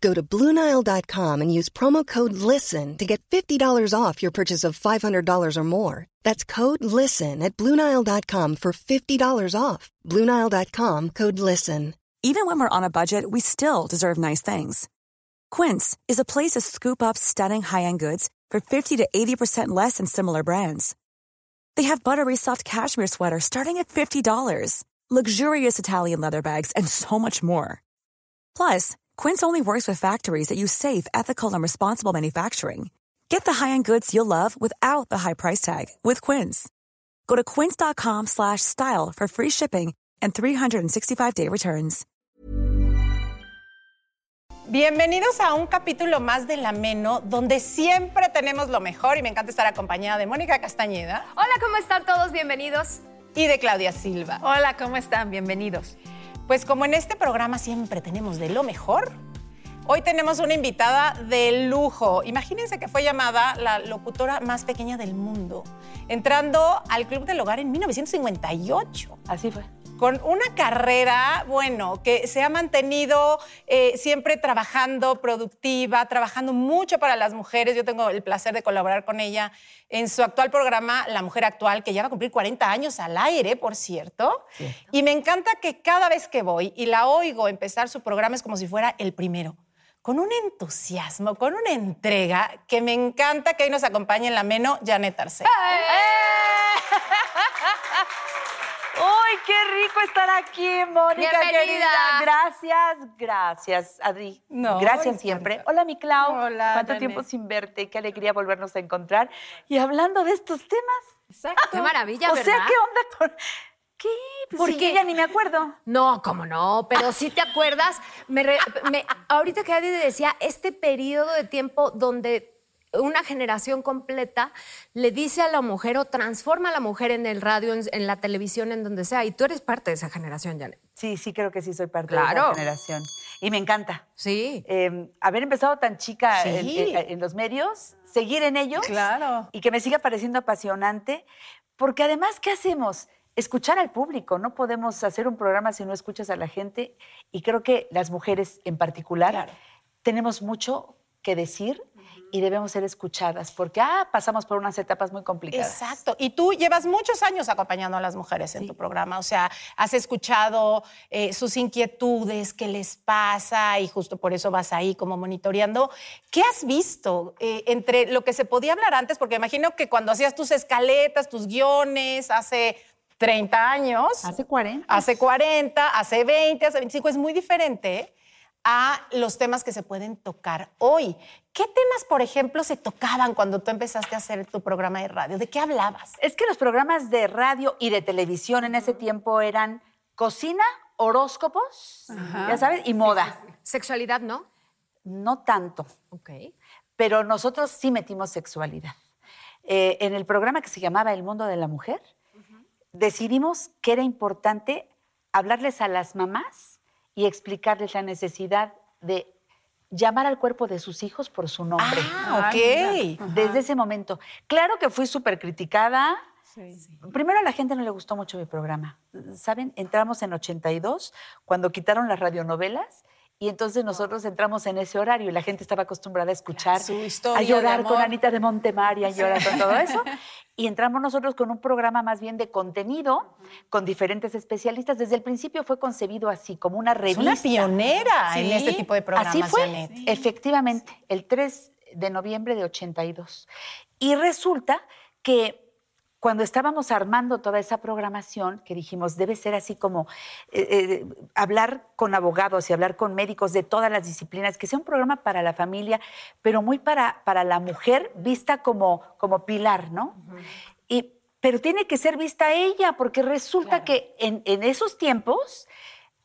Go to BlueNile.com and use promo code LISTEN to get $50 off your purchase of $500 or more. That's code LISTEN at BlueNile.com for $50 off. BlueNile.com code LISTEN. Even when we're on a budget, we still deserve nice things. Quince is a place to scoop up stunning high end goods for 50 to 80% less than similar brands. They have buttery soft cashmere sweaters starting at $50, luxurious Italian leather bags, and so much more. Plus, Quince only works with factories that use safe, ethical, and responsible manufacturing. Get the high-end goods you'll love without the high price tag with Quince. Go to quince.com/style for free shipping and 365-day returns. Bienvenidos a un capítulo más del Ameno, donde siempre tenemos lo mejor y me encanta estar acompañada de Mónica Castañeda Hola, ¿cómo están todos? Bienvenidos. y de Claudia Silva. Hola, ¿cómo están? Bienvenidos. Pues como en este programa siempre tenemos de lo mejor, hoy tenemos una invitada de lujo. Imagínense que fue llamada la locutora más pequeña del mundo, entrando al Club del Hogar en 1958. Así fue. Con una carrera, bueno, que se ha mantenido eh, siempre trabajando, productiva, trabajando mucho para las mujeres. Yo tengo el placer de colaborar con ella en su actual programa, La Mujer Actual, que ya va a cumplir 40 años al aire, por cierto. Y me encanta que cada vez que voy y la oigo empezar su programa es como si fuera el primero. Con un entusiasmo, con una entrega que me encanta que hoy nos acompañe en la Meno, Janet Arce. ¡Uy, qué rico estar aquí, Mónica Bienvenida. querida! Gracias, gracias, Adri. No, gracias siempre. Hola, mi Clau. Hola, Cuánto Janet. tiempo sin verte, qué alegría volvernos a encontrar. Y hablando de estos temas, Qué maravilla, o ¿verdad? sea, ¿qué onda con...? ¿Qué? Pues ¿Por sí, qué? ya ni me acuerdo. No, cómo no, pero si te acuerdas, me re- me- ahorita que Adi decía, este periodo de tiempo donde una generación completa le dice a la mujer o transforma a la mujer en el radio, en, en la televisión, en donde sea, y tú eres parte de esa generación, Janet. Sí, sí, creo que sí soy parte de esa generación. Y me encanta. Sí. Eh, haber empezado tan chica Sí. en, en- en los medios, seguir en ellos Claro. y que me siga pareciendo apasionante, porque además, ¿qué hacemos? Escuchar al público, no podemos hacer un programa si no escuchas a la gente y creo que las mujeres en particular Claro. tenemos mucho que decir y debemos ser escuchadas porque ah, pasamos por unas etapas muy complicadas. Exacto. Y tú llevas muchos años acompañando a las mujeres en tu programa. O sea, has escuchado eh, sus inquietudes, qué les pasa, y justo por eso vas ahí como monitoreando. ¿Qué has visto eh, entre lo que se podía hablar antes? Porque imagino que cuando hacías tus escaletas, tus guiones, hace 30 años. Hace 40. Hace 40, hace 20, hace 25, es muy diferente a los temas que se pueden tocar hoy. ¿Qué temas, por ejemplo, se tocaban cuando tú empezaste a hacer tu programa de radio? ¿De qué hablabas? Es que los programas de radio y de televisión en ese tiempo eran cocina, horóscopos, ya sabes, y moda. Sexualidad, ¿no? No tanto, Ok. pero nosotros sí metimos sexualidad. Eh, en el programa que se llamaba El Mundo de la Mujer, decidimos que era importante hablarles a las mamás y explicarles la necesidad de llamar al cuerpo de sus hijos por su nombre. Ah, ok. Desde ese momento. Claro que fui súper criticada. Primero a la gente no le gustó mucho mi programa. ¿Saben? Entramos en 82, cuando quitaron las radionovelas. Y entonces nosotros entramos en ese horario y la gente estaba acostumbrada a escuchar, Su historia a llorar con. Anita de Montemar y a llorar con todo eso. Y entramos nosotros con un programa más bien de contenido, con diferentes especialistas. Desde el principio fue concebido así, como una Es revista. una pionera en este tipo de programas, Así fue, Janet. efectivamente, el 3 de noviembre de 82. Y resulta que cuando estábamos armando toda esa programación, que dijimos, debe ser así como eh, eh, hablar con abogados y hablar con médicos de todas las disciplinas, que sea un programa para la familia, pero muy para, para la mujer vista como, como pilar, ¿no? y, pero tiene que ser vista ella, porque resulta que en, en esos tiempos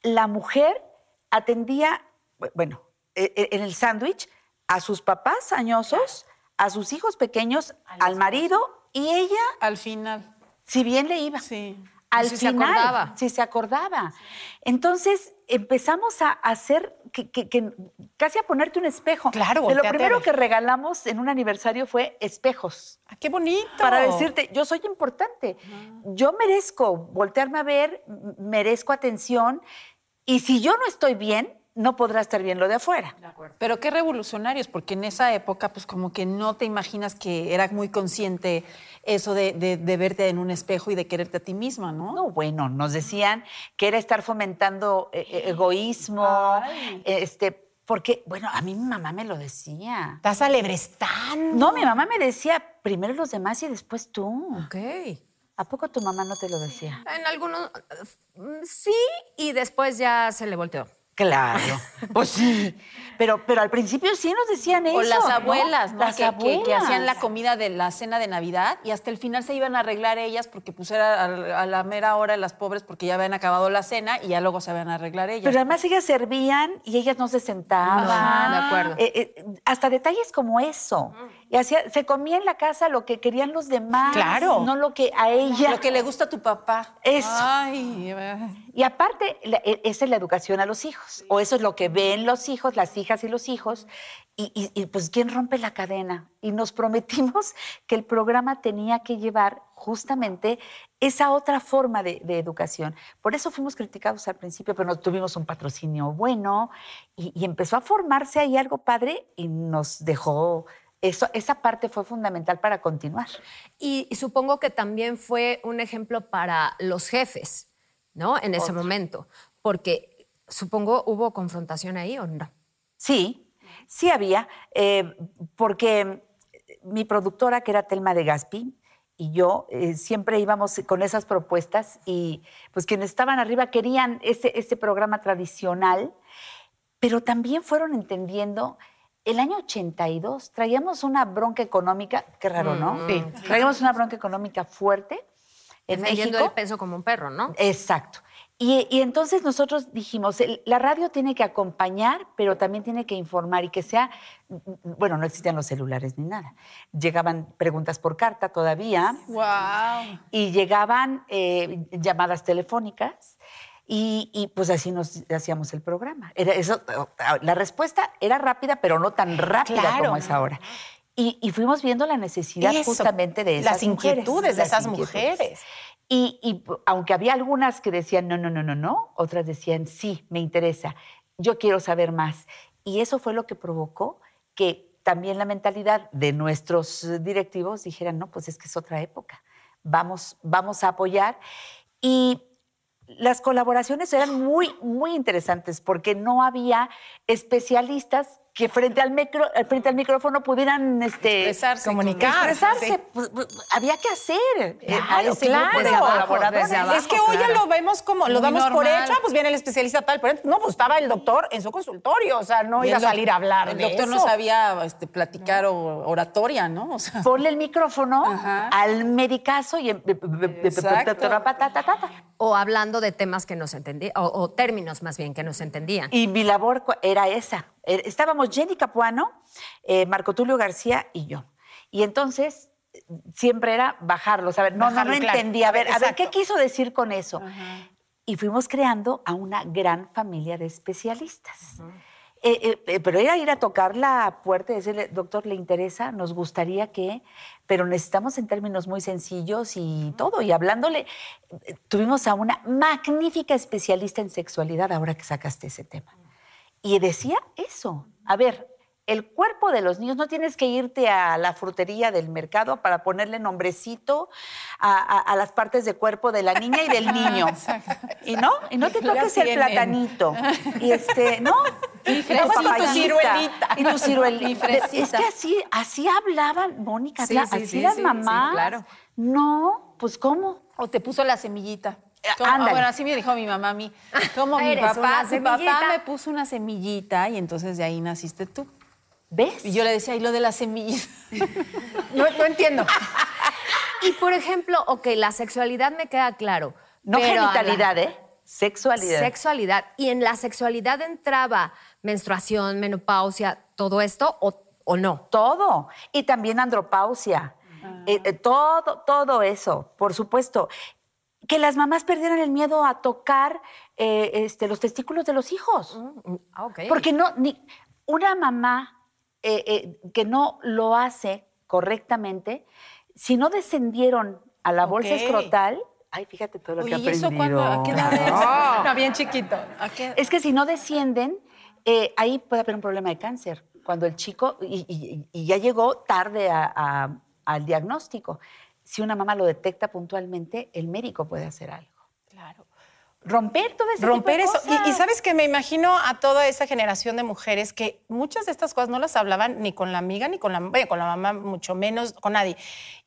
la mujer atendía, bu- bueno, e- e- en el sándwich, a sus papás añosos, a sus hijos pequeños, al marido, y ella, Al final. si bien le iba. Sí. Al Si se final, acordaba. si se acordaba. Entonces empezamos a hacer, que, que- que- casi a ponerte un espejo. Claro, De lo primero que regalamos en un aniversario fue espejos Ah, qué bonito. para decirte, yo soy importante, yo merezco voltearme a ver, merezco atención, y si yo no estoy bien, no podrá estar bien lo de afuera. Pero qué revolucionarios, porque en esa época, pues como que no te imaginas que era muy consciente eso de, de- de verte en un espejo y de quererte a ti misma, ¿no? No, bueno, nos decían que era estar fomentando eh, eh, egoísmo, este, porque, bueno, a mí mi mamá me lo decía. Estás alebrestando. No, mi mamá me decía, primero los demás y después tú. Ok. ¿A poco tu mamá no te lo decía? En algunos sí, y después ya se le volteó. Claro, pues sí. Pero, pero al principio sí nos decían eso. O las abuelas, ¿no? Las que, abuelas. que hacían la comida de la cena de Navidad y hasta el final se iban a arreglar ellas porque pues era a, a la mera hora las pobres porque ya habían acabado la cena y ya luego se iban a arreglar ellas. Pero además ellas servían y ellas no se sentaban. Ajá, de acuerdo. Eh, eh, hasta detalles como eso. Y hacía, se comía en la casa lo que querían los demás. Claro. No lo que a ella. Lo que le gusta a tu papá. Eso. Ay, eh, Y aparte, la- e- esa es la educación a los hijos. O eso es lo que ven los hijos, las hijas y los hijos. Y, y- y, pues, ¿quién rompe la cadena? Y nos prometimos que el programa tenía que llevar justamente esa otra forma de, de educación. Por eso fuimos criticados al principio, pero no tuvimos un patrocinio bueno y, y empezó a formarse ahí algo padre y nos dejó. Eso, esa parte fue fundamental para continuar. Y, y supongo que también fue un ejemplo para los jefes, ¿no? En ese momento. Porque supongo hubo confrontación ahí o no. Sí, sí había, eh, porque mi productora, que era Telma de Gaspi, y yo eh, siempre íbamos con esas propuestas y pues quienes estaban arriba querían ese, ese programa tradicional, pero también fueron entendiendo, el año 82 traíamos una bronca económica, qué raro, ¿no? Sí. Traíamos una bronca económica fuerte en Defendiendo México. el peso como un perro, ¿no? Exacto. Y, y entonces nosotros dijimos, la radio tiene que acompañar, pero también tiene que informar y que sea, bueno, no existían los celulares ni nada. Llegaban preguntas por carta todavía wow. y llegaban eh, llamadas telefónicas y, y, pues así nos hacíamos el programa. Era eso, la respuesta era rápida, pero no tan rápida Claro. como es ahora. Y, y fuimos viendo la necesidad Eso, justamente de esas las inquietudes mujeres, de esas mujeres. Y, aunque había algunas que decían no, no, no, no, no, otras decían sí, me interesa, yo quiero saber más. Y eso fue lo que provocó que también la mentalidad de nuestros eh, directivos dijeran, no, pues es que es otra época, vamos, vamos a apoyar. Y las colaboraciones eran muy, muy interesantes porque no había especialistas que frente al, micro, eh, frente al micrófono pudieran este, Expresarse, comunicar. expresarse. sí. Pues, pues, había que hacer eh, a Claro, ese claro. grupo de abajo, colaboradores. desde abajo. es que hoy ya lo vemos como, lo Muy damos por hecho, pues viene el especialista tal, pero no, pues estaba el doctor en su consultorio, o sea, no iba a salir a hablar El de doctor no eso. sabía este, platicar o oratoria, ¿no? O sea, Ponle el micrófono Ajá. al medicazo y... O hablando de temas que no se entendían, o, o términos más bien que no se entendían. Y mi labor era esa. Eh, Jenny Capuano, eh, Marco Tulio García y yo. Y entonces siempre era bajarlo, a ver, no, no, no Bajarlo, claro. entendía, a ver, a ver, ¿qué quiso decir con eso? Y fuimos creando a una gran familia de especialistas. Eh, eh, eh, pero era ir a tocar la puerta y decirle, doctor, ¿le interesa? Nos gustaría que, pero necesitamos en términos muy sencillos y todo. Y hablándole, tuvimos a una magnífica especialista en sexualidad, ahora que sacaste ese tema. Y decía eso. A ver, el cuerpo de los niños, no tienes que irte a la frutería del mercado para ponerle nombrecito a, a- a las partes de cuerpo de la niña y del niño. y no, y no te toques el platanito. Y este, no. Y tu fresita. ciruelita. Y tu ciruelita. Y fresita. Es que así, así hablaban, Mónica, Sí, sí, así sí, las sí, sí, mamás. claro. No, pues ¿cómo? O te puso la semillita. Eh, ah, bueno, así me dijo mi mamá a mí. Como mi Eres papá, mi papá me puso una semillita y entonces de ahí naciste tú. ¿Ves? Y yo le decía, ¿y lo de la semillita? No, no entiendo. Y por ejemplo, ok, la sexualidad me queda claro. No pero a la- genitalidad, ¿eh? Sexualidad. Sexualidad. ¿Y en la sexualidad entraba menstruación, menopausia, todo esto o, o no? Todo. Y también andropausia. Eh, eh, todo, todo eso, por supuesto. Que las mamás perdieran el miedo a tocar eh, este, los testículos de los hijos. Ah, ok. Porque no, ni una mamá eh, eh, que no lo hace correctamente, si no descendieron a la bolsa Ok. escrotal, ay, fíjate todo lo Oye, que ¿y eso cuándo? ¿A qué edad es? No, bien chiquito. ¿A qué? Es que si no descienden, eh, ahí puede haber un problema de cáncer. Cuando el chico, y, y- y ya llegó tarde a- a- al diagnóstico. Si una mamá lo detecta puntualmente, el médico puede hacer algo. Claro. Romper todo ese romper tipo de eso. Y- Y, sabes que me imagino a toda esa generación de mujeres que muchas de estas cosas no las hablaban ni con la amiga, ni con la, bueno, con la mamá, mucho menos con nadie.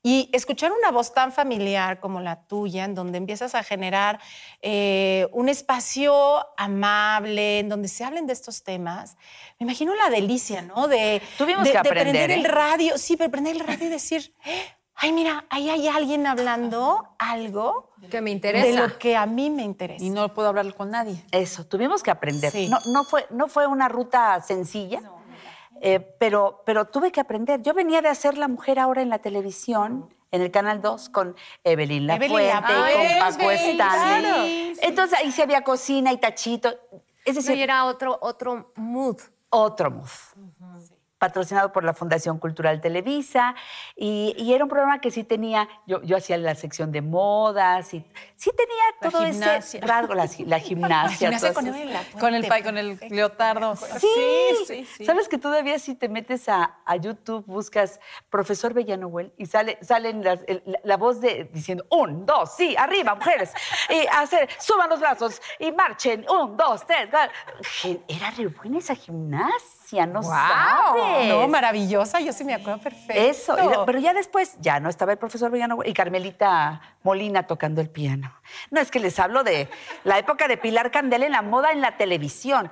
Y escuchar una voz tan familiar como la tuya, en donde empiezas a generar eh, un espacio amable, en donde se hablen de estos temas, me imagino la delicia, ¿no? De, Tuvimos de- que de aprender, prender el ¿eh? radio, sí, pero prender el radio y decir, ay, mira, ahí hay alguien hablando algo Que me de interesa. lo que a mí me interesa. Y no puedo hablar con nadie. Eso, tuvimos que aprender. Sí. No, no, fue, no fue una ruta sencilla, eh, pero, pero tuve que aprender. Yo venía de hacer La Mujer ahora en la televisión, en el Canal 2, con Evelyn Lafuente con Paco sí, Stanley. claro. Entonces ahí sí había cocina y tachito. Es No, decir, y era otro, otro mood. otro move. Patrocinado por la Fundación Cultural Televisa. Y, y era un programa que sí tenía, yo, yo hacía la sección de modas, y sí tenía La todo ese gimnasia. rasgo, la, la gimnasia. Gimnasia todo con Lafuente. Con el, pa- con el leotardo. Sí. sí, sí. Sabes que todavía si te metes a, a YouTube, buscas profesor Bellanoel y sale, salen las- el- la, la voz de diciendo un, dos, sí, arriba, mujeres, y hacer, suban los brazos y marchen, un, dos, tres. cuatro. Era re buena esa gimnasia, no sabes. No, maravillosa, yo sí me acuerdo perfecto. Eso, pero ya después ya no estaba el profesor Villano y Carmelita Molina tocando el piano. No, es que les hablo de la época de Pilar Candela en la moda en la televisión.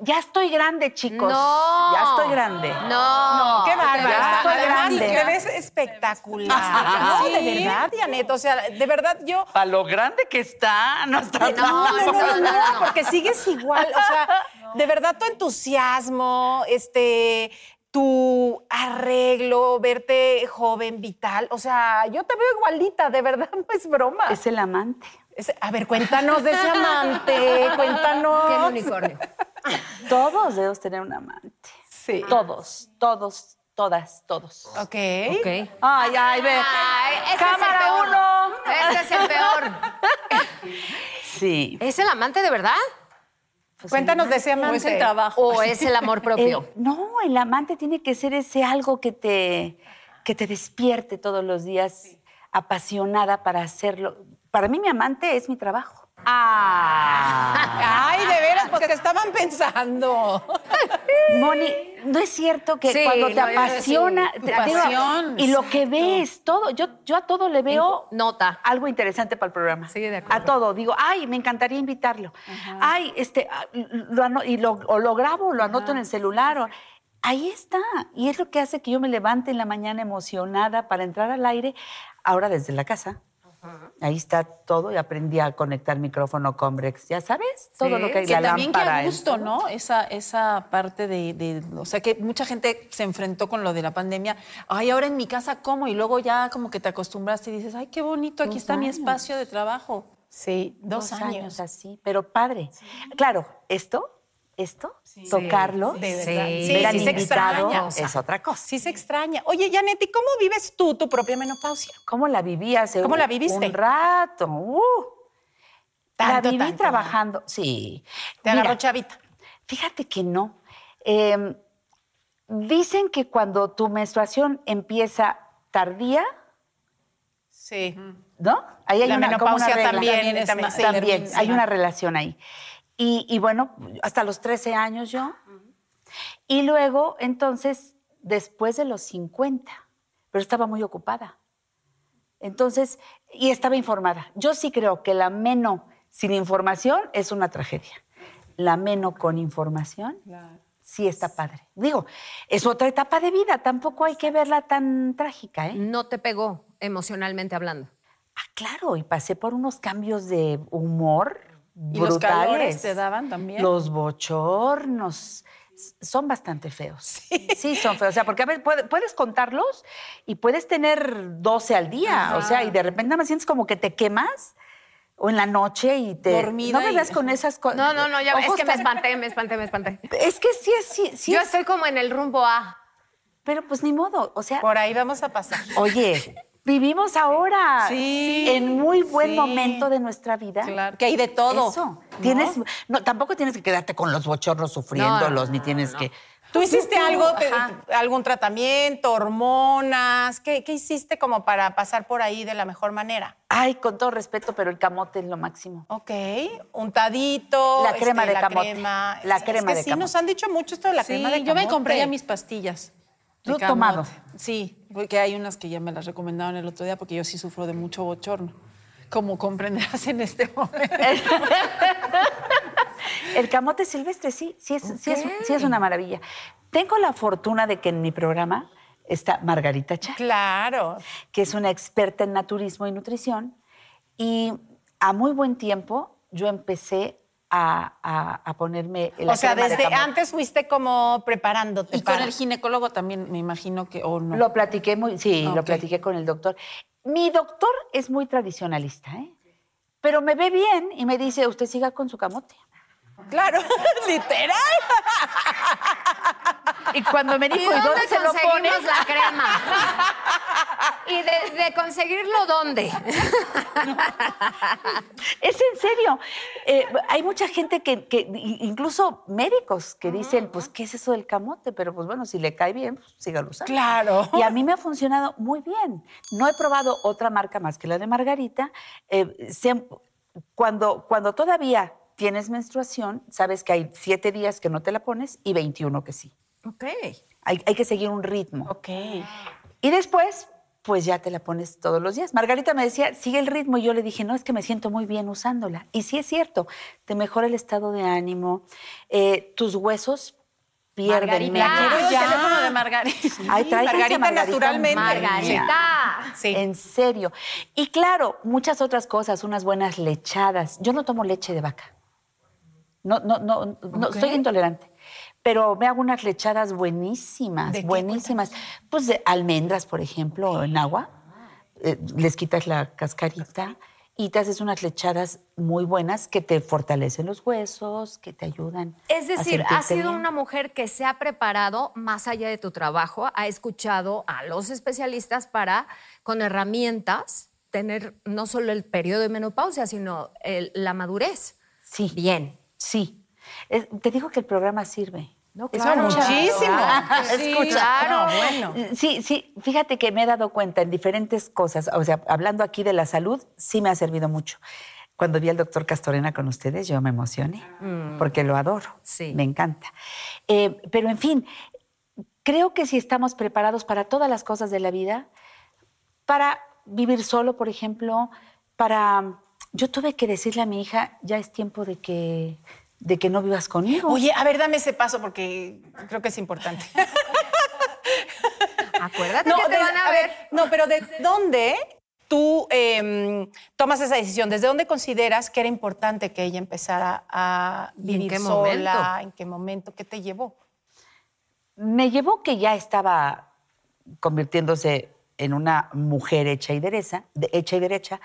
Ya estoy grande, chicos. No. Ya estoy grande. No. Qué bárbara. Ya estoy Además, grande. te ves espectacular. No, de verdad, Dianet. O sea, de verdad yo. Para lo grande que está, no está No, no, no, no, no, porque sigues igual. O sea, de verdad tu entusiasmo, este, tu arreglo, verte joven, vital. O sea, yo te veo igualita, de verdad, no es broma. Es el amante. Es- a ver, cuéntanos de ese amante, cuéntanos. Tiene unicornio. Todos debemos tener un amante. Sí. Todos, todos, todas, todos. Ok. Ok. Ay, ay, ve. Ay, ese Cámara es el peor. uno. Ese es el peor. Sí. ¿Es el amante de verdad? Pues Cuéntanos de ese O amante. es el trabajo. ¿O es el amor propio? El- no, el amante tiene que ser ese algo que te, que te despierte todos los días, apasionada para hacerlo. Para mí mi amante es mi trabajo. Ah. Ay, de veras, pues que estaban pensando. Moni, ¿no es cierto que Sí, cuando te apasiona, te- pasión, y lo que ves, todo, yo, yo a todo le veo Nota. algo interesante para el programa. Sí, de acuerdo. A todo, digo, ay, me encantaría invitarlo. Ay, este, ah, lo y lo, o lo grabo, lo anoto en el celular. o- ahí está. Y es lo que hace que yo me levante en la mañana emocionada para entrar al aire, ahora desde la casa. Ahí está todo y aprendí a conectar micrófono Combrex, ya sabes, todo Sí, lo que hay, Que la también que lámpara. a el- gusto, ¿no? Esa, esa parte de, de- O sea, que mucha gente se enfrentó con lo de la pandemia. Ay, ahora en mi casa, ¿cómo? Y luego ya como que te acostumbraste y dices, ay, qué bonito, aquí Dos está mi espacio de trabajo. Sí, dos, años. así, pero padre. Claro, esto esto, tocarlo, de verdad. Sí, Sí, ver al sí se extraña. es otra cosa. Sí se extraña. Oye, Janet, ¿y cómo vives tú tu propia menopausia? ¿Cómo la viví hace ¿Cómo la un- viviste? un rato? Uh. la viví tanto, trabajando, sí. Te agarró chavita. Fíjate que no. Eh, dicen que cuando tu menstruación empieza tardía, Sí. ¿no? Ahí hay La una, como una menopausia regla. también, También también, sí. Sí. hay una relación ahí. Y, y bueno, hasta los 13 años yo. Y luego, entonces, después de los 50, pero estaba muy ocupada. Entonces, y estaba informada. Yo sí creo que la meno sin información es una tragedia. La meno con información sí está padre. Digo, es otra etapa de vida, tampoco hay que verla tan trágica, ¿eh? No te pegó emocionalmente hablando. Ah, claro, y pasé por unos cambios de humor ¿Y los brutales. calores te daban también? Los bochornos son bastante feos. Sí, son feos. O sea, porque a veces puede- puedes contarlos y puedes tener 12 al día. O sea, y de repente nada más sientes como que te quemas o en la noche y te... Dormida No me y- veas con esas cosas. No, no, no, ya es que me espanté, me espanté, me espanté. Es que sí, es- sí, sí. Yo es- estoy como en el rumbo A. Pero pues ni modo. O sea, Por ahí vamos a pasar. oye, vivimos ahora Sí, en muy buen sí. momento de nuestra vida. Claro, que hay de todo. Eso. ¿no? Tienes, no, tampoco tienes que quedarte con los bochornos sufriéndolos, ni tienes que. ¿Tú hiciste algo, te- algún tratamiento, hormonas? ¿Qué, qué hiciste como para pasar por ahí de la mejor manera? Ay, con todo respeto, pero el camote es lo máximo. Ok, untadito. La crema de la camote. crema. La crema es que de sí, camote. nos han dicho mucho esto de la Sí, crema de yo me camote. compré ya mis pastillas. De ¿Tú camote. tomado? Sí, porque hay unas que ya me las recomendaron el otro día porque yo sí sufro de mucho bochorno. Como comprenderás en este momento. El camote silvestre, sí, sí es, sí es, sí es una maravilla. Tengo la fortuna de que en mi programa está Margarita Chá, Claro. que es una experta en naturismo y nutrición. Y a muy buen tiempo yo empecé a, a- a ponerme la o sea, crema desde antes fuiste como preparándote. Y con el ginecólogo también me imagino que, o no. Lo platiqué muy, sí, lo platiqué con el doctor. Mi doctor es muy tradicionalista, ¿eh? Pero me ve bien y me dice, usted siga con su camote. Claro, literal. Y cuando me ¿Y dijo, ¿y dónde dónde se lo pone? conseguimos la crema? ¿Y de, de conseguirlo dónde? Es en serio. Eh, hay mucha gente que, incluso médicos, que dicen, pues, ¿qué es eso del camote? Pero, pues, bueno, si le cae bien, pues, sígalo usando. Claro. Y a mí me ha funcionado muy bien. No he probado otra marca más que la de Margarita. Eh, cuando, cuando todavía tienes menstruación, sabes que hay siete días que no te la pones y 21 que sí. Ok. Hay, hay que seguir un ritmo. Ok. Y después, pues ya te la pones todos los días. Margarita me decía, sigue el ritmo. Y yo le dije, no, es que me siento muy bien usándola. Y sí es cierto, te mejora el estado de ánimo, eh, tus huesos pierden Margarita. Quiero Quiero el ya. teléfono de Margarita. Ay, Margarita Margarita naturalmente. Margarita. Sí. En serio. Y claro, muchas otras cosas, unas buenas lechadas. Yo no tomo leche de vaca. No, no, no, no soy intolerante. Pero me hago unas lechadas buenísimas, ¿De qué? buenísimas. Pues de almendras, por ejemplo, en agua. Eh, les quitas la cascarita y te haces unas lechadas muy buenas que te fortalecen los huesos, que te ayudan. Es decir, has sido bien. una mujer que se ha preparado más allá de tu trabajo, ha escuchado a los especialistas para, con herramientas, tener no solo el periodo de menopausia, sino el- la madurez. Sí. Bien. Sí. Es- te digo que el programa sirve. No, claro. mucha- Muchísimo. Ah, Sí, escucha. claro, bueno. Sí, sí, fíjate que me he dado cuenta en diferentes cosas, o sea, hablando aquí de la salud, sí me ha servido mucho. Cuando vi al doctor Castorena con ustedes, yo me emocioné, porque lo adoro, Sí. me encanta. Eh, pero en fin, creo que si estamos preparados para todas las cosas de la vida, para vivir solo, por ejemplo, para... Yo tuve que decirle a mi hija, ya es tiempo de que, de que no vivas conmigo. Oye, a ver, dame ese paso porque creo que es importante. Acuérdate que te de- van a, ver. No, pero ¿desde dónde tú em, tomas esa decisión? ¿Desde dónde consideras que era importante que ella empezara a ¿Y en vivir qué sola? momento? ¿En qué momento? ¿Qué te llevó? me llevó que ya estaba convirtiéndose en una mujer hecha y derecha, de- hecha y derecha,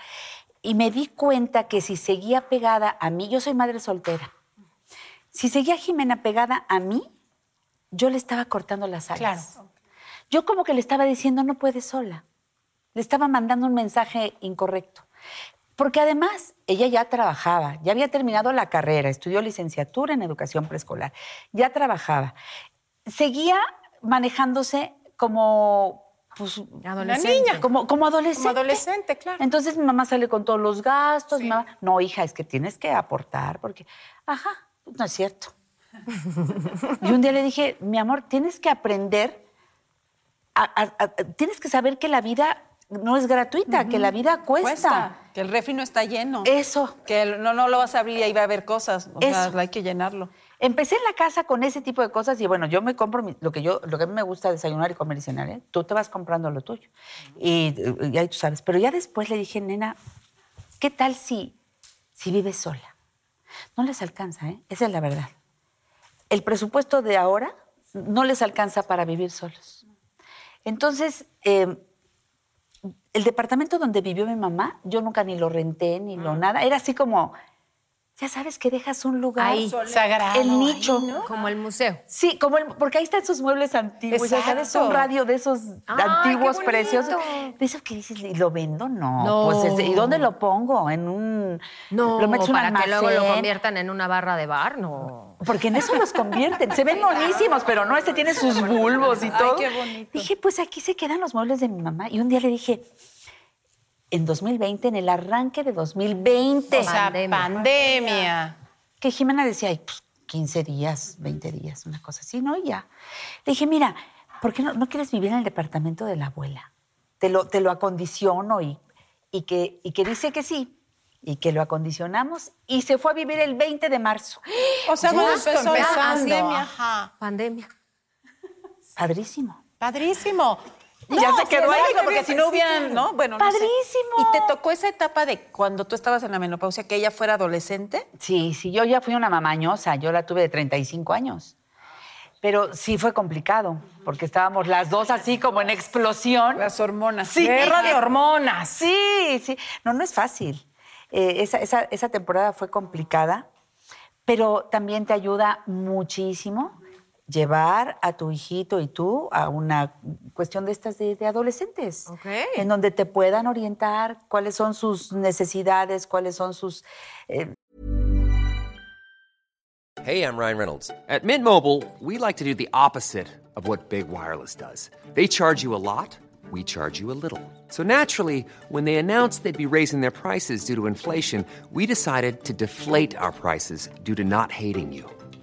y me di cuenta que si seguía pegada a mí, yo soy madre soltera, Si seguía Jimena pegada a mí, yo le estaba cortando las alas. Yo como que le estaba diciendo, no puedes sola. Le estaba mandando un mensaje incorrecto. Porque además ella ya trabajaba, ya había terminado la carrera, estudió licenciatura en educación preescolar, ya trabajaba. Seguía manejándose como pues, niña. Como, como adolescente. Como adolescente, claro. Entonces mi mamá sale con todos los gastos. mi mamá, no, hija, es que tienes que aportar porque, ajá, no es cierto. y un día le dije, mi amor, tienes que aprender, tienes que saber que la vida no es gratuita, que la vida cuesta. Que el refri no está lleno. Eso. Que no, no lo vas a abrir y ahí va a haber cosas. O sea, hay que llenarlo. Empecé en la casa con ese tipo de cosas y bueno, yo me compro lo que yo, lo que a mí me gusta desayunar y comer y cenar, ¿eh? tú te vas comprando lo tuyo. Y, y, ahí tú sabes. Pero ya después le dije, nena, ¿qué tal si, si vives sola? No les alcanza, ¿eh? Esa es la verdad. El presupuesto de ahora no les alcanza para vivir solos. Entonces, eh, el departamento donde vivió mi mamá, yo nunca ni lo renté, ni lo nada. Era así como, ya sabes que dejas un lugar ahí, sagrado, el nicho, como el museo. Sí, como el, porque ahí están sus muebles antiguos, ya sabes, un radio de esos antiguos preciosos. De esos que dices, ¿y lo vendo? No. Pues, ¿y dónde lo pongo? En un No, lo metes para que luego lo conviertan en una barra de bar, no. Porque en eso los convierten. Se ven buenísimos, pero no, este tiene sus bulbos y todo. Ay, qué bonito. Dije, pues aquí se quedan los muebles de mi mamá. Y un día le dije, en 2020, en el arranque de 2020. O sea, pandemia. Que Jimena decía, ay, pues 15 días, 20 días, una cosa así, ¿no? Y ya. Le dije, mira, ¿por qué no, no, quieres vivir en el departamento de la abuela? Te lo, te lo acondiciono y, y, que, y que dice que sí. Y que lo acondicionamos y se fue a vivir el 20 de marzo. O sea, cuando empezó la pandemia. Ajá. Pandemia. Padrísimo. Padrísimo. Y ya se quedó ahí, porque si no hubieran, ¿no? Bueno, Padrísimo. No sé. ¿Y te tocó esa etapa de cuando tú estabas en la menopausia, que ella fuera adolescente? Sí, sí, yo ya fui una mamañosa, yo la tuve de 35 años. Pero sí fue complicado, porque estábamos las dos así como en explosión. Las hormonas. Sí. Guerra de hormonas. Sí, sí. No, no es fácil. Eh, esa, esa, esa temporada fue complicada, pero también te ayuda muchísimo llevar a tu hijito y tú a una cuestión de estas de, de adolescentes, okay. en donde te puedan orientar cuáles son sus necesidades, cuáles son sus... Eh... Hey, I'm Ryan Reynolds. At Mint Mobile, we like to do the opposite of what Big Wireless does. They charge you a lot, we charge you a little. So naturally, when they announced they'd be raising their prices due to inflation, we decided to deflate our prices due to not hating you.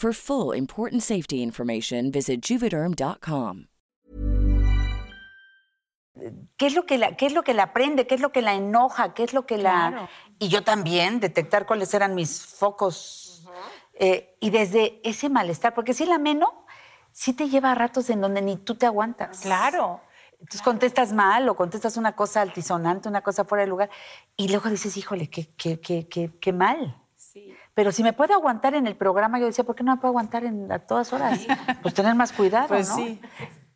For full important safety information, visit juvederm.com. ¿Qué es, lo que la, ¿Qué es lo que la prende? ¿Qué es lo que la enoja? ¿Qué es lo que la...? Claro. Y yo también, detectar cuáles eran mis focos. Uh -huh. eh, y desde ese malestar, porque si el ameno sí te lleva a ratos en donde ni tú te aguantas. Claro. Entonces contestas mal o contestas una cosa altisonante, una cosa fuera de lugar, y luego dices, híjole, qué, qué, qué, qué, qué mal. Pero si me puede aguantar en el programa, yo decía, ¿por qué no me puedo aguantar en, a todas horas? Pues tener más cuidado, pues ¿no? Sí.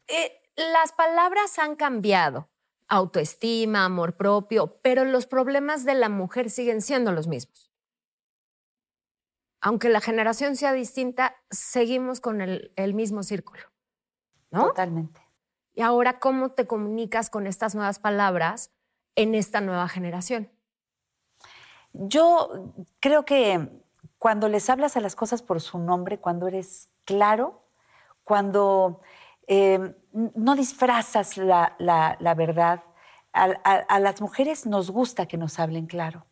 Eh, las palabras han cambiado. autoestima, amor propio, pero los problemas de la mujer siguen siendo los mismos. Aunque la generación sea distinta, seguimos con el, el mismo círculo. ¿No? Totalmente. Y ahora, ¿cómo te comunicas con estas nuevas palabras en esta nueva generación? Yo creo que cuando les hablas a las cosas por su nombre, cuando eres claro, cuando eh, no disfrazas la, la- verdad, a, las mujeres nos gusta que nos hablen claro,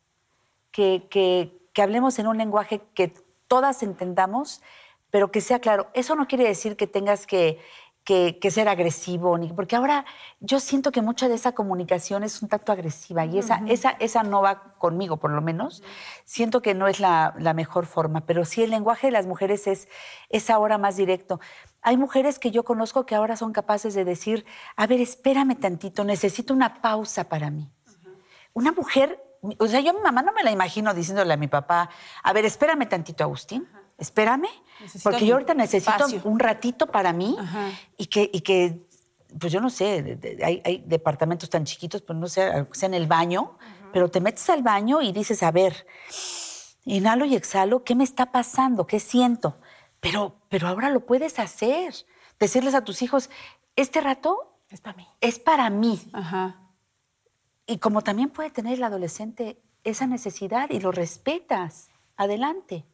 que- que hablemos en un lenguaje que todas entendamos, pero que sea claro. Eso no quiere decir que tengas que, que- que ser agresivo, porque ahora yo siento que mucha de esa comunicación es un tanto agresiva y esa, esa, esa no va conmigo, por lo menos. Siento que no es la, la mejor forma, pero sí el lenguaje de las mujeres es, es ahora más directo. Hay mujeres que yo conozco que ahora son capaces de decir, a ver, espérame tantito, necesito una pausa para mí. Una mujer, o sea, yo a mi mamá no me la imagino diciéndole a mi papá, a ver, espérame tantito, Agustín, espérame, Necesito porque yo ahorita necesito espacio. un ratito para mí Ajá. y que, y que, pues yo no sé, de- de- hay, hay departamentos tan chiquitos, pues no sé, aunque sea en el baño, pero te metes al baño y dices, a ver, inhalo y exhalo, ¿qué me está pasando? ¿Qué siento? Pero, pero ahora lo puedes hacer. Decirles a tus hijos, este rato Es para mí. es para mí. Ajá. Y como también puede tener el adolescente esa necesidad y lo respetas, adelante.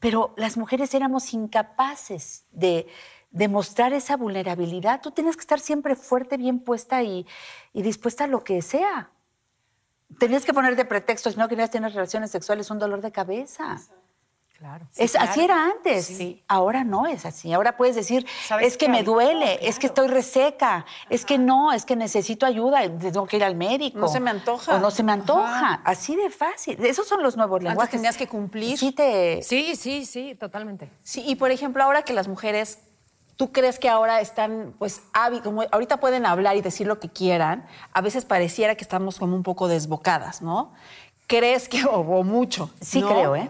Pero las mujeres éramos incapaces de, de mostrar esa vulnerabilidad. Tú tienes que estar siempre fuerte, bien puesta y, y dispuesta a lo que sea. Tenías que poner de pretexto, si no querías tener relaciones sexuales, un dolor de cabeza. Claro. Es, Así era antes. Sí. Ahora no es así. Ahora puedes decir, ¿Sabes es que me duele, es que estoy reseca, es que no, es que necesito ayuda, tengo que ir al médico. No se me antoja. O no se me antoja. Ajá. Así de fácil. Esos son los nuevos Antes lenguajes. tenías que cumplir. Sí te... Sí, sí, sí, totalmente. Sí, y por ejemplo, ahora que las mujeres, ¿tú crees que ahora están, pues, como ahorita pueden hablar y decir lo que quieran? A veces pareciera que estamos como un poco desbocadas, ¿no? ¿Crees que, o, o mucho? Sí ¿no? creo, ¿eh?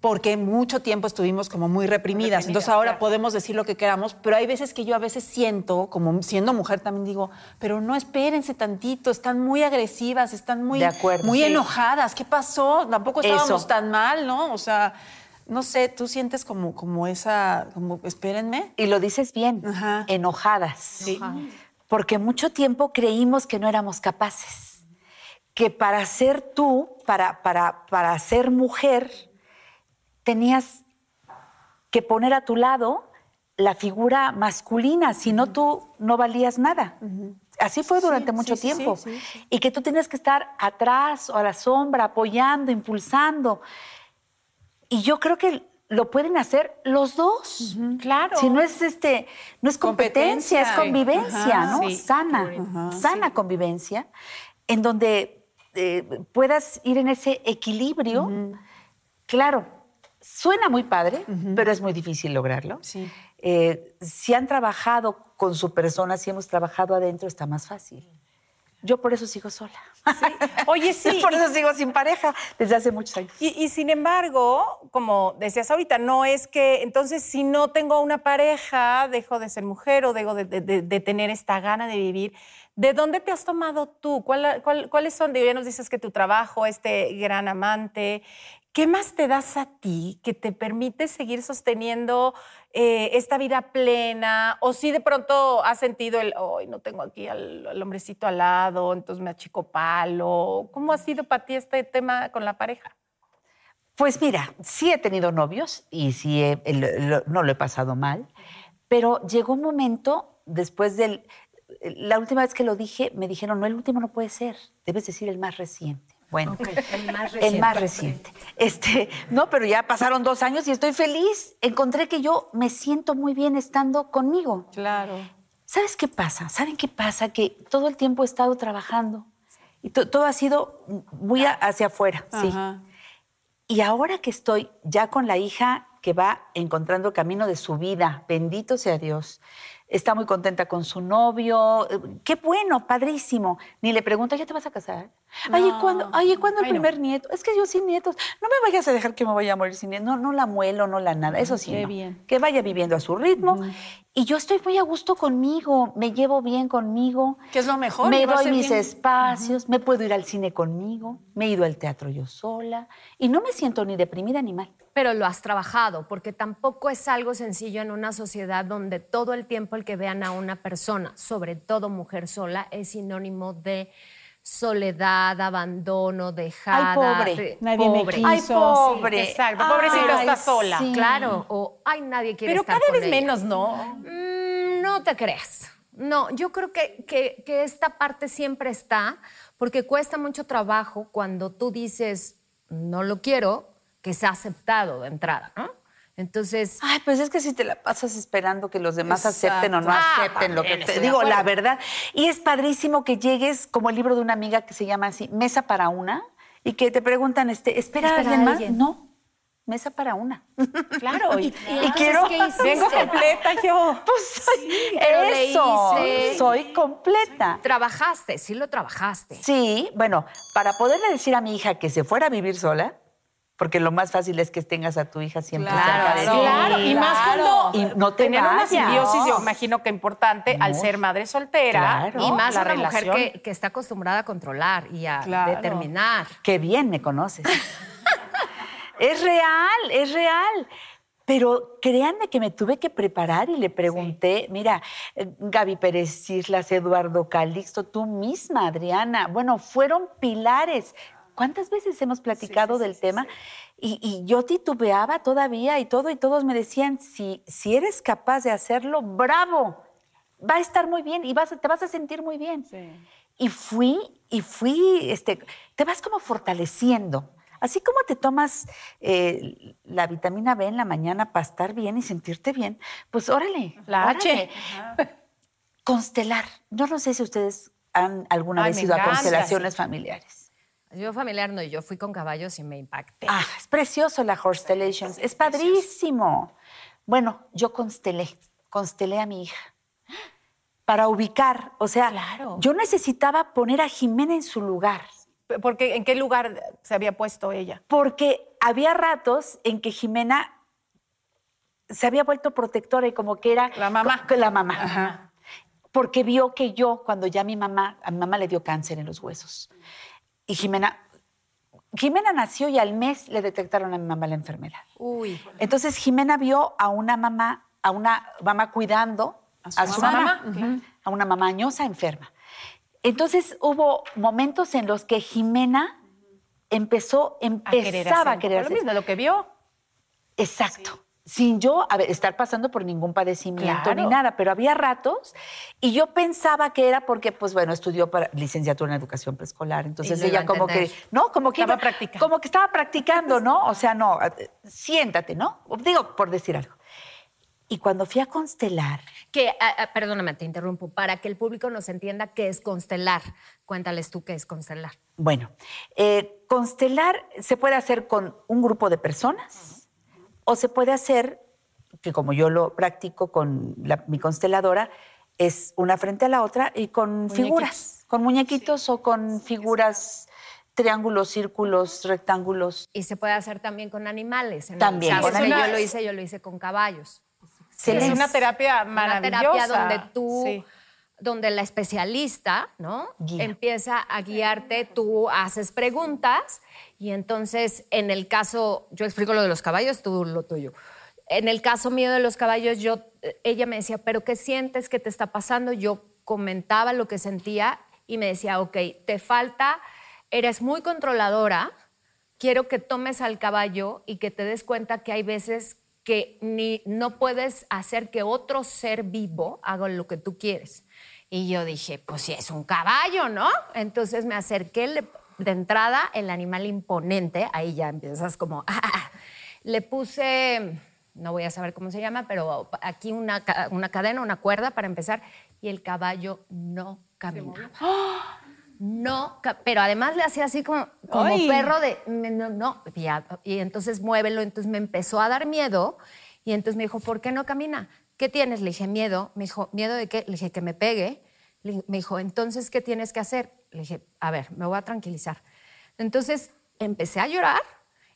Porque mucho tiempo estuvimos como muy reprimidas. Entonces ahora podemos decir lo que queramos, pero hay veces que yo a veces siento, como siendo mujer también digo, pero no espérense tantito, están muy agresivas, están muy, acuerdo, muy sí. enojadas. ¿Qué pasó? Tampoco estábamos Eso. tan mal, ¿no? O sea, no sé, tú sientes como, como esa, como, espérenme. Y lo dices bien, Ajá. enojadas. Porque mucho tiempo creímos que no éramos capaces. Que para ser tú, para, para, para ser mujer, tenías que poner a tu lado la figura masculina, si no tú no valías nada. Así fue durante mucho sí, tiempo. sí, sí. Y que tú tenías que estar atrás o a la sombra, apoyando, impulsando. Y yo creo que lo pueden hacer los dos. Claro. Si no es este, no es competencia, es convivencia, ¿no? sí. Sana, sana convivencia, en donde eh, puedas ir en ese equilibrio. Claro, suena muy padre, pero es muy difícil lograrlo. Sí. Eh, si han trabajado con su persona, si hemos trabajado adentro, está más fácil. Yo por eso sigo sola. Oye, sí. por eso sigo sin pareja desde hace muchos años. Y, y sin embargo, como decías ahorita, no es que entonces si no tengo una pareja, dejo de ser mujer o dejo de, de- de- de tener esta gana de vivir. ¿De dónde te has tomado tú? ¿Cuál- cuál- ¿Cuáles son? Ya nos dices que tu trabajo, este gran amante, ¿qué más te das a ti que te permite seguir sosteniendo eh, esta vida plena? O si de pronto has sentido el, hoy no tengo aquí al, al hombrecito al lado, entonces me achico palo. ¿Cómo ha sido para ti este tema con la pareja? Pues mira, sí he tenido novios y sí he- el- lo- no lo he pasado mal, pero llegó un momento después del... La última vez que lo dije, me dijeron, no, el último no puede ser, debes decir el más reciente. Bueno, el más el más reciente. Este, no, pero ya pasaron dos años y estoy feliz. Encontré que yo me siento muy bien estando conmigo. Claro. ¿Sabes qué pasa? ¿Saben qué pasa? Que todo el tiempo he estado trabajando y to- todo ha sido muy hacia afuera, sí. Y ahora que estoy ya con la hija que va encontrando el camino de su vida, bendito sea Dios, está muy contenta con su novio, eh, qué bueno, padrísimo. Ni le pregunto, ¿ya te vas a casar? Ay, ¿y cuándo, ay, ¿y cuándo el Ay, no. primer nieto? Es que yo sin nietos, no me vayas a dejar que me vaya a morir sin nietos. No, no la muelo, no la nada, eso sí. Qué no. bien. Que vaya viviendo a su ritmo. Y yo estoy muy a gusto conmigo, me llevo bien conmigo. Que es lo mejor, Me doy mis bien. espacios, me puedo ir al cine conmigo, me he ido al teatro yo sola y no me siento ni deprimida ni mal. Pero lo has trabajado, porque tampoco es algo sencillo en una sociedad donde todo el tiempo el que vean a una persona, sobre todo mujer sola, es sinónimo de soledad, abandono, dejada. Ay, pobre, de- nadie me pobre. quiso. Ay, pobre. Exacto, pobrecito Ay, está sola. sí. Claro, o ay, nadie quiere Pero estar cada con vez ella". menos, ¿no? Mm, no te creas. No, yo creo que, que- que esta parte siempre está, porque cuesta mucho trabajo cuando tú dices, no lo quiero, que sea aceptado de entrada, ¿no? Entonces, Ay, pues es que si te la pasas esperando que los demás acepten o no Ah, acepten lo que te digo, la verdad. Y es padrísimo que llegues como el libro de una amiga que se llama así, Mesa para una, y que te preguntan, este, ¿espera, ¿Espera alguien más? alguien? No, mesa para una. Claro. Y, entonces, quiero- vengo completa yo. Pues soy le eso, soy completa. trabajaste, sí lo trabajaste. Sí, bueno, para poderle decir a mi hija que se fuera a vivir sola, porque lo más fácil es que tengas a tu hija siempre cerca de ti. Claro, y más cuando Y no te tener una simbiosis, yo imagino que importante al ser madre soltera. Claro. Y más la una relación. mujer que, que está acostumbrada a controlar y a Claro. determinar. Qué bien me conoces. es real, es real. Pero créanme que me tuve que preparar y le pregunté, mira, eh, Gaby Pérez Islas, Eduardo Calixto, tú misma, Adriana, bueno, fueron pilares. ¿Cuántas veces hemos platicado del tema? Y, y yo titubeaba todavía y todo, y todos me decían, si, si eres capaz de hacerlo, bravo, va a estar muy bien y vas, te vas a sentir muy bien. Y fui, y fui, este, te vas como fortaleciendo. Así como te tomas eh, la vitamina B en la mañana para estar bien y sentirte bien, pues órale. La H. Constelar. Yo no sé si ustedes han alguna Ay, vez ido a constelaciones familiares. Yo familiar no, yo fui con caballos y me impacté. Ah, es precioso la Constellations, es padrísimo. Bueno, yo constelé, constelé a mi hija para ubicar, o sea, Claro. yo necesitaba poner a Jimena en su lugar. Porque ¿en qué lugar se había puesto ella? porque había ratos en que Jimena se había vuelto protectora y como que era La mamá. la mamá. Porque vio que yo cuando ya mi mamá a mi mamá le dio cáncer en los huesos y Jimena Jimena nació y al mes le detectaron a mi mamá la enfermedad. Uy. Entonces Jimena vio a una mamá a una mamá cuidando a su, mamá, a una mamá añosa enferma. Entonces hubo momentos en los que Jimena empezó, A querer empezaba hacer a querer lo mismo, lo que vio. Exacto. Sin yo a ver, estar pasando por ningún padecimiento ni nada, pero había ratos y yo pensaba que era porque, pues bueno, estudió para licenciatura en educación preescolar. Entonces ella a como que. ¿no? Como que Estaba iba- practicando. Como que estaba practicando, ¿no? O sea, no, siéntate, ¿no? Digo, por decir algo. Y cuando fui a constelar, Que, ah, ah, perdóname, te interrumpo, para que el público nos entienda qué es constelar. Cuéntales tú qué es constelar. Bueno, eh, constelar se puede hacer con un grupo de personas o se puede hacer, que como yo lo practico con la- mi consteladora, es una frente a la otra y con figuras, con muñequitos o con figuras, triángulos, círculos, rectángulos. Y se puede hacer también con animales. En el También, caso con animales. yo lo hice, yo lo hice con caballos. Se Es una terapia Una maravillosa. terapia donde tú, Sí. donde la especialista, ¿no? Guía. Empieza a guiarte, tú haces preguntas y entonces en el caso, yo explico lo de los caballos, tú lo tuyo. En el caso mío de los caballos, yo, ella me decía, pero ¿qué sientes? ¿Qué te está pasando? Yo comentaba lo que sentía y me decía, ok, te falta, eres muy controladora, quiero que tomes al caballo y que te des cuenta que hay veces que ni, no puedes hacer que otro ser vivo haga lo que tú quieres. Y yo dije, pues si es un caballo, ¿no? Entonces me acerqué le- de entrada, el animal imponente, ahí ya empiezas como, ah, le puse, no voy a saber cómo se llama, pero aquí una, una cadena, una cuerda para empezar, y el caballo no caminaba. No, ca- pero además le hacía así como, como perro de, no, no, ya- y entonces muévelo, entonces me empezó a dar miedo y entonces me dijo, ¿por qué no camina? ¿Qué tienes? Le dije, miedo. Me dijo, ¿miedo de qué? Le dije, que me pegue. Me dijo, entonces, ¿qué tienes que hacer? Le dije, a ver, me voy a tranquilizar. Entonces empecé a llorar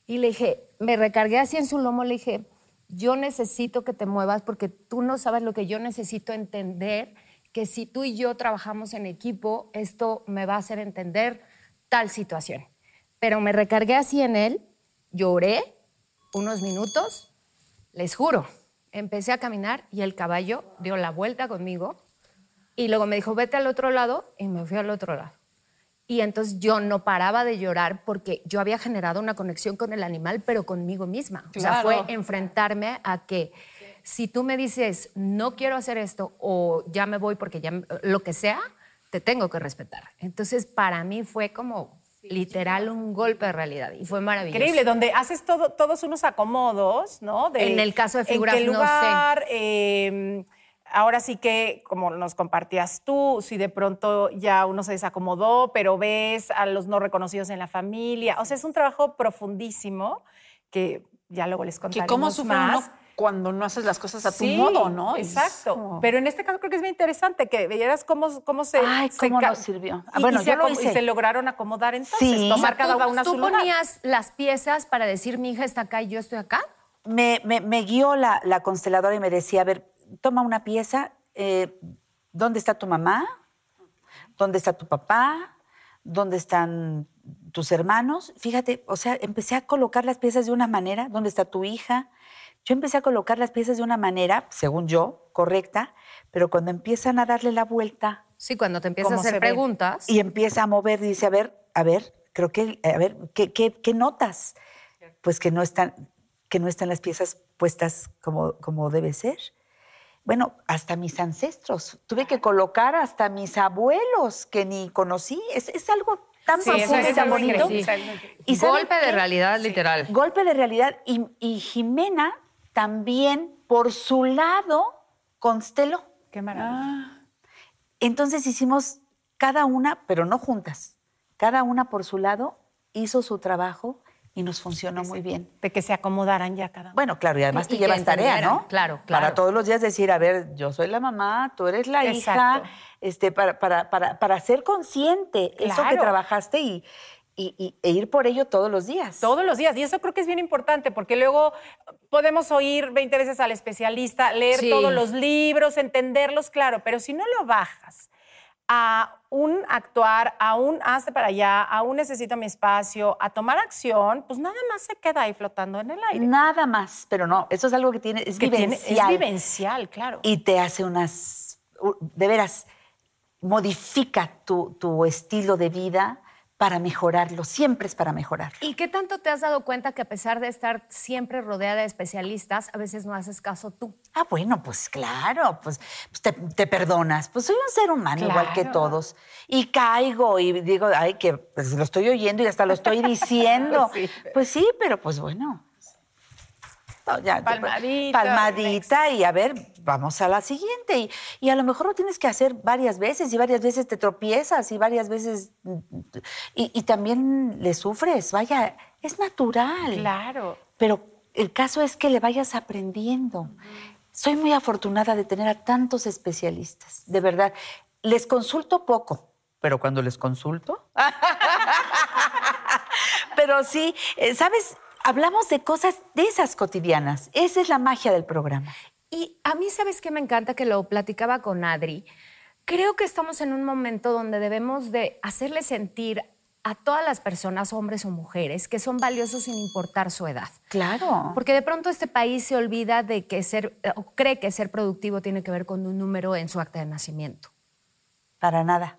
y le dije, me recargué así en su lomo, le dije, yo necesito que te muevas porque tú no sabes lo que yo necesito entender, que si tú y yo trabajamos en equipo, esto me va a hacer entender tal situación. Pero me recargué así en él, lloré unos minutos, les juro, empecé a caminar y el caballo dio la vuelta conmigo y luego me dijo, vete al otro lado y me fui al otro lado. Y entonces yo no paraba de llorar porque yo había generado una conexión con el animal, pero conmigo misma. O sea, fue enfrentarme a que si tú me dices, no quiero hacer esto o ya me voy porque ya lo que sea, te tengo que respetar. Entonces, para mí fue como literal un golpe de realidad y fue maravilloso. Increíble, donde haces todo, todos unos acomodos, ¿no? En el caso de figuras, en qué no sé. lugar, eh, ahora sí que, como nos compartías tú, si de pronto ya uno se desacomodó, pero ves a los no reconocidos en la familia. O sea, es un trabajo profundísimo que ya luego les Que contaremos cómo más. uno cuando no haces las cosas a tu Sí, modo, ¿no? Exacto. como- Pero en este caso creo que es bien interesante que vieras cómo, cómo se. Ay, se cómo ca- nos sirvió. Ah, Y, bueno, y se lo y se lograron acomodar entonces, Sí. tomar cada ¿Tú, una tú su lugar. ponías las piezas para decir mi hija está acá y yo estoy acá? me, me- me guió la, la consteladora y me decía, a ver, toma una pieza, eh, ¿dónde está tu mamá? ¿Dónde está tu papá? ¿Dónde están tus hermanos? Fíjate, o sea, empecé a colocar las piezas de una manera, ¿dónde está tu hija? Yo empecé a colocar las piezas de una manera, según yo, correcta, pero cuando empiezan a darle la vuelta Sí, cuando te empiezas a ¿Cómo se hacer ve? preguntas. y empieza a mover, dice, a ver, a ver, creo que, a ver, ¿qué, qué, qué notas? Pues que no están, que no están las piezas puestas como, como debe ser. Bueno, hasta mis ancestros. Tuve que colocar hasta mis abuelos que ni conocí. Es, es algo tan Sí, profundo y tan bonito. increíble. ¿Y saben Golpe de realidad, literal. Golpe de realidad. Y, y Jimena también, por su lado, consteló. Qué maravilla. Entonces hicimos cada una, pero no juntas, cada una por su lado hizo su trabajo y nos funcionó muy bien. De que se acomodaran ya cada uno. Bueno, claro, y además Y- te llevas tarea, ¿no? claro, claro. Para todos los días decir, a ver, yo soy la mamá, tú eres la hija, este, para, para, para, para ser consciente eso que trabajaste y, y- y- e ir por ello todos los días. Todos los días. Y eso creo que es bien importante porque luego podemos oír 20 veces al especialista, leer Sí. todos los libros, entenderlos, claro, pero si no lo bajas a un actuar, a un hazte para allá, a un necesito mi espacio, a tomar acción, pues nada más se queda ahí flotando en el aire. Nada más, pero no, eso es algo que tiene, es Que tiene- vivencial. es vivencial, claro. y te hace unas, de veras, modifica tu, tu estilo de vida para mejorarlo, siempre es para mejorarlo. ¿Y qué tanto te has dado cuenta que a pesar de estar siempre rodeada de especialistas, a veces no haces caso tú? Ah, bueno, pues claro, pues, pues te, te perdonas, pues soy un ser humano igual que Claro. todos. Y caigo y digo, ay, que pues, lo estoy oyendo y hasta lo estoy diciendo. Sí. Pues sí, pero pues bueno. Ya, Palmadita, Palmadita y a ver, vamos a la siguiente. Y, y a lo mejor lo tienes que hacer varias veces y varias veces te tropiezas y varias veces... Y, y también le sufres, vaya, es natural. Claro. Pero el caso es que le vayas aprendiendo. Soy muy afortunada de tener a tantos especialistas, de verdad. Les consulto poco, pero cuando les consulto... pero sí, eh, ¿sabes? Hablamos de cosas de esas cotidianas. Esa es la magia del programa. Y a mí, ¿sabes qué me encanta? Que lo platicaba con Adri. Creo que estamos en un momento donde debemos de hacerle sentir a todas las personas, hombres o mujeres, que son valiosos sin importar su edad. Claro. Porque de pronto este país se olvida de que ser, o cree que ser productivo tiene que ver con un número en su acta de nacimiento. Para nada.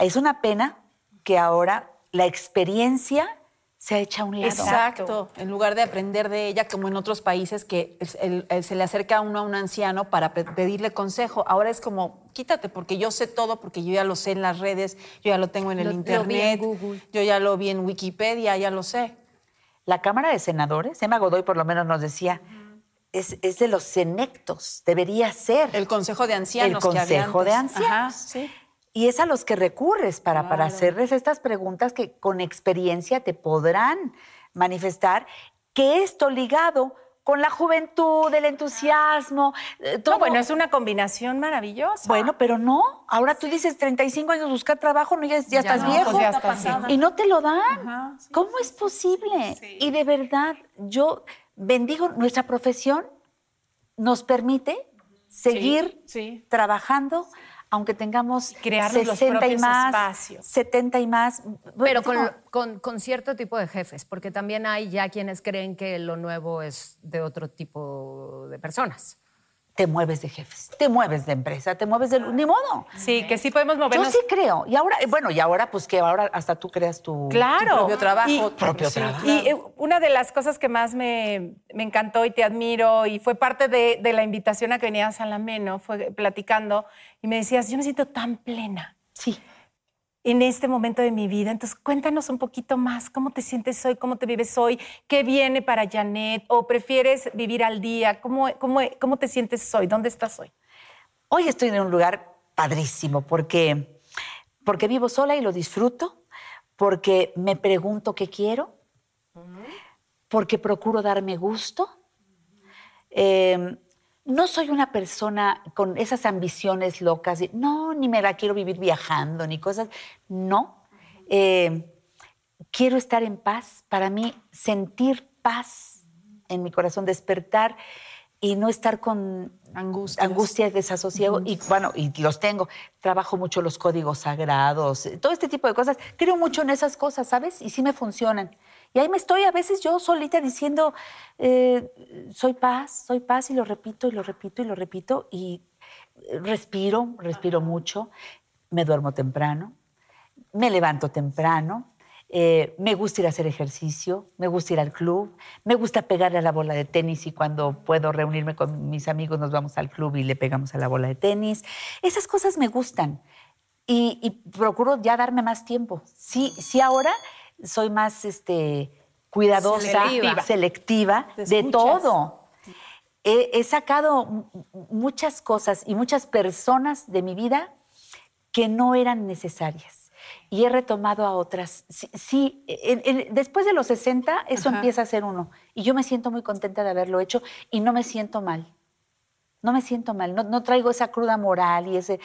Es una pena que ahora la experiencia se echa a un lado. Exacto. En lugar de aprender de ella, como en otros países, que el- el- el- se le acerca a uno a un anciano para pe- pedirle consejo. Ahora es como, quítate, porque yo sé todo, porque yo ya lo sé en las redes, yo ya lo tengo en el Lo- lo internet, vi en Google. yo ya lo vi en Wikipedia, ya lo sé. La Cámara de Senadores, Emma Godoy por lo menos nos decía, es, es de los senectos, debería ser. El Consejo de Ancianos. El que había Consejo de antes. Ancianos. Ajá, sí. Y es a los que recurres para, para hacerles estas preguntas que con experiencia te podrán manifestar que esto ligado con la juventud, el entusiasmo, eh, todo. No, bueno, es una combinación maravillosa. Bueno, pero no. Ahora tú dices 35 años buscar trabajo, no, ya, ya estás no, viejo. pues ya está, sí. Y no te lo dan. ¿Cómo es posible? Y de verdad, yo bendigo nuestra profesión, nos permite seguir sí. trabajando, aunque tengamos crearnos los 60 y propios más, espacios. 70 y más. Pero con, con- con cierto tipo de jefes, porque también hay ya quienes creen que lo nuevo es de otro tipo de personas. Te mueves de jefes, te mueves de empresa, te mueves de... Ni modo. Sí, que sí podemos Yo movernos. sí creo. Y ahora, bueno, y ahora pues que ahora hasta tú creas tu... Claro. Tu propio trabajo. Y- propio sí, trabajo. Y eh, una de las cosas que más me, me encantó y te admiro, y fue parte de, de la invitación a que venías a la Meno, fue platicando, y me decías, yo me siento tan plena Sí. En este momento de mi vida. Entonces, cuéntanos un poquito más, ¿cómo te sientes hoy? ¿Cómo te vives hoy? ¿Qué viene para Janet? ¿O prefieres vivir al día? ¿Cómo, cómo, cómo te sientes hoy? ¿Dónde estás hoy? Hoy estoy en un lugar padrísimo porque, porque vivo sola y lo disfruto, porque me pregunto qué quiero, porque procuro darme gusto. Eh, no soy una persona con esas ambiciones locas, de, no, ni me la quiero vivir viajando, ni cosas, no. Eh, quiero estar en paz. Para mí, sentir paz en mi corazón, despertar y no estar con Angustias. angustias, desasosiego. Y bueno, y los tengo. Trabajo mucho los códigos sagrados, todo este tipo de cosas. Creo mucho en esas cosas, ¿sabes? Y sí me funcionan. Y ahí me estoy a veces yo solita diciendo, eh, soy paz, soy paz, y lo repito, y lo repito, y lo repito. Y respiro, respiro mucho. Me duermo temprano me levanto temprano, eh, me gusta ir a hacer ejercicio, me gusta ir al club, me gusta pegarle a la bola de tenis y cuando puedo reunirme con mis amigos nos vamos al club y le pegamos a la bola de tenis. Esas cosas me gustan y, y procuro ya darme más tiempo. Sí, sí ahora soy más este, cuidadosa, Selectiva. selectiva de escuchas. todo. He, he sacado muchas cosas y muchas personas de mi vida que no eran necesarias. Y he retomado a otras. Sí, después de los 60, eso empieza a ser uno. Y yo me siento muy contenta de haberlo hecho y no me siento mal. No me siento mal. No, no traigo esa cruda moral y ese.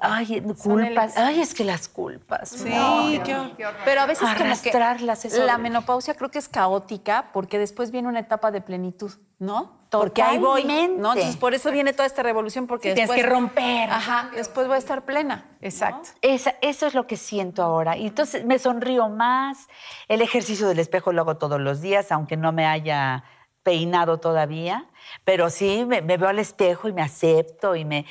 Ay, culpas. Ay, es que las culpas. Sí, no. qué Pero a veces como que Arrastrarlas es la menopausia creo que es caótica porque después viene una etapa de plenitud, ¿no? Porque ahí voy, Totalmente. ¿no? Entonces por eso viene toda esta revolución porque Sí, tienes después- que romper. Ajá, después voy a estar plena. Exacto. Esa- eso es lo que siento ahora. Y entonces me sonrío más. El ejercicio del espejo lo hago todos los días, aunque no me haya peinado todavía. Pero sí, me, me veo al espejo y me acepto y me...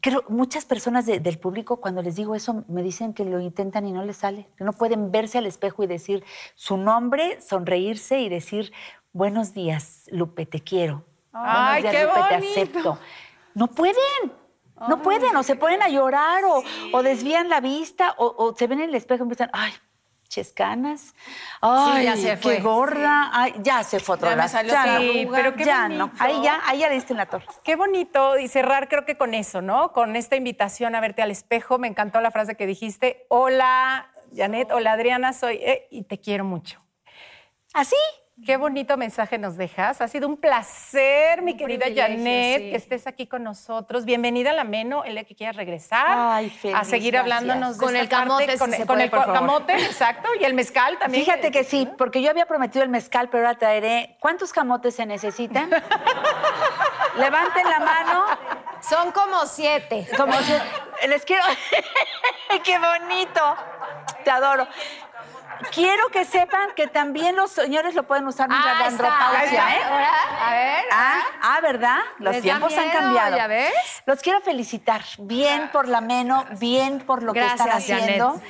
Creo, muchas personas de- del público cuando les digo eso me dicen que lo intentan y no les sale, que no pueden verse al espejo y decir su nombre, sonreírse y decir buenos días, Lupe, te quiero. Ay, buenos días, qué Lupe, te acepto. No pueden. No pueden, o se ponen a llorar, o, o desvían la vista, o, o se ven en el espejo y empiezan, ay, chescanas, ay, ya se qué fue. gorda, ay, ya se fue otra no, arruga. pero qué ya bonito. no, ahí ya, ahí ya le diste en la torre. Qué bonito y cerrar creo que con eso, ¿no? Con esta invitación a verte al espejo. Me encantó la frase que dijiste. Hola, Janet. Hola, Adriana. Soy eh, y te quiero mucho. Así, Qué bonito mensaje nos dejas. Ha sido un placer, mi Un querida Janet, sí. que estés aquí con nosotros. Bienvenida a la Meno, el día que quieras regresar. Ay, feliz, a seguir hablándonos de Con esta el camote, parte, si con, se con puede, el por favor. camote, exacto, y el mezcal también. fíjate que sí, porque yo había prometido el mezcal, pero ahora traeré, ¿cuántos camotes se necesitan? Levanten la mano, Son como siete. como si, les quiero, qué bonito, te adoro. Quiero que sepan que también los señores lo pueden usar mientras Ah, andropausia, ¿eh? A ver. Ah, ah, ¿verdad? Los tiempos han cambiado. ¿ya ves? Los quiero felicitar. Bien por la Meno, bien por lo que están haciendo. Janet.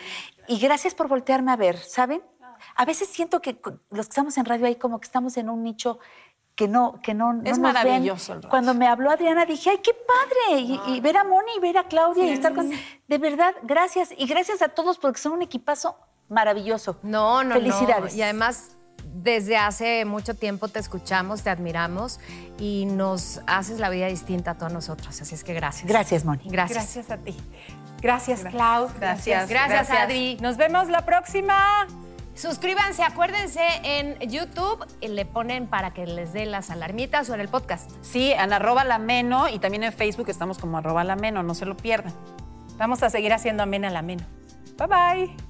Y gracias por voltearme a ver, ¿saben? A veces siento que los que estamos en radio ahí como que estamos en un nicho que no, que no, no Es nos ven. maravilloso radio. Cuando me habló Adriana dije, ay, qué padre. Y, y ver a Moni y ver a Claudia y estar con... De verdad, gracias. Y gracias a todos porque son un equipazo maravilloso. No, no, Felicidades. no. Y además, desde hace mucho tiempo te escuchamos, te admiramos y nos haces la vida distinta a todos nosotros. Así es que gracias. Gracias, Moni. Gracias. Gracias a ti. Gracias, Clau. Gracias. Gracias, Adri. Nos vemos la próxima. Suscríbanse, acuérdense en YouTube y le ponen para que les dé las alarmitas o en el podcast. Sí, en arroba la meno y también en Facebook estamos como arroba la meno, no se lo pierdan. Vamos a seguir haciendo amena la Meno. Bye bye.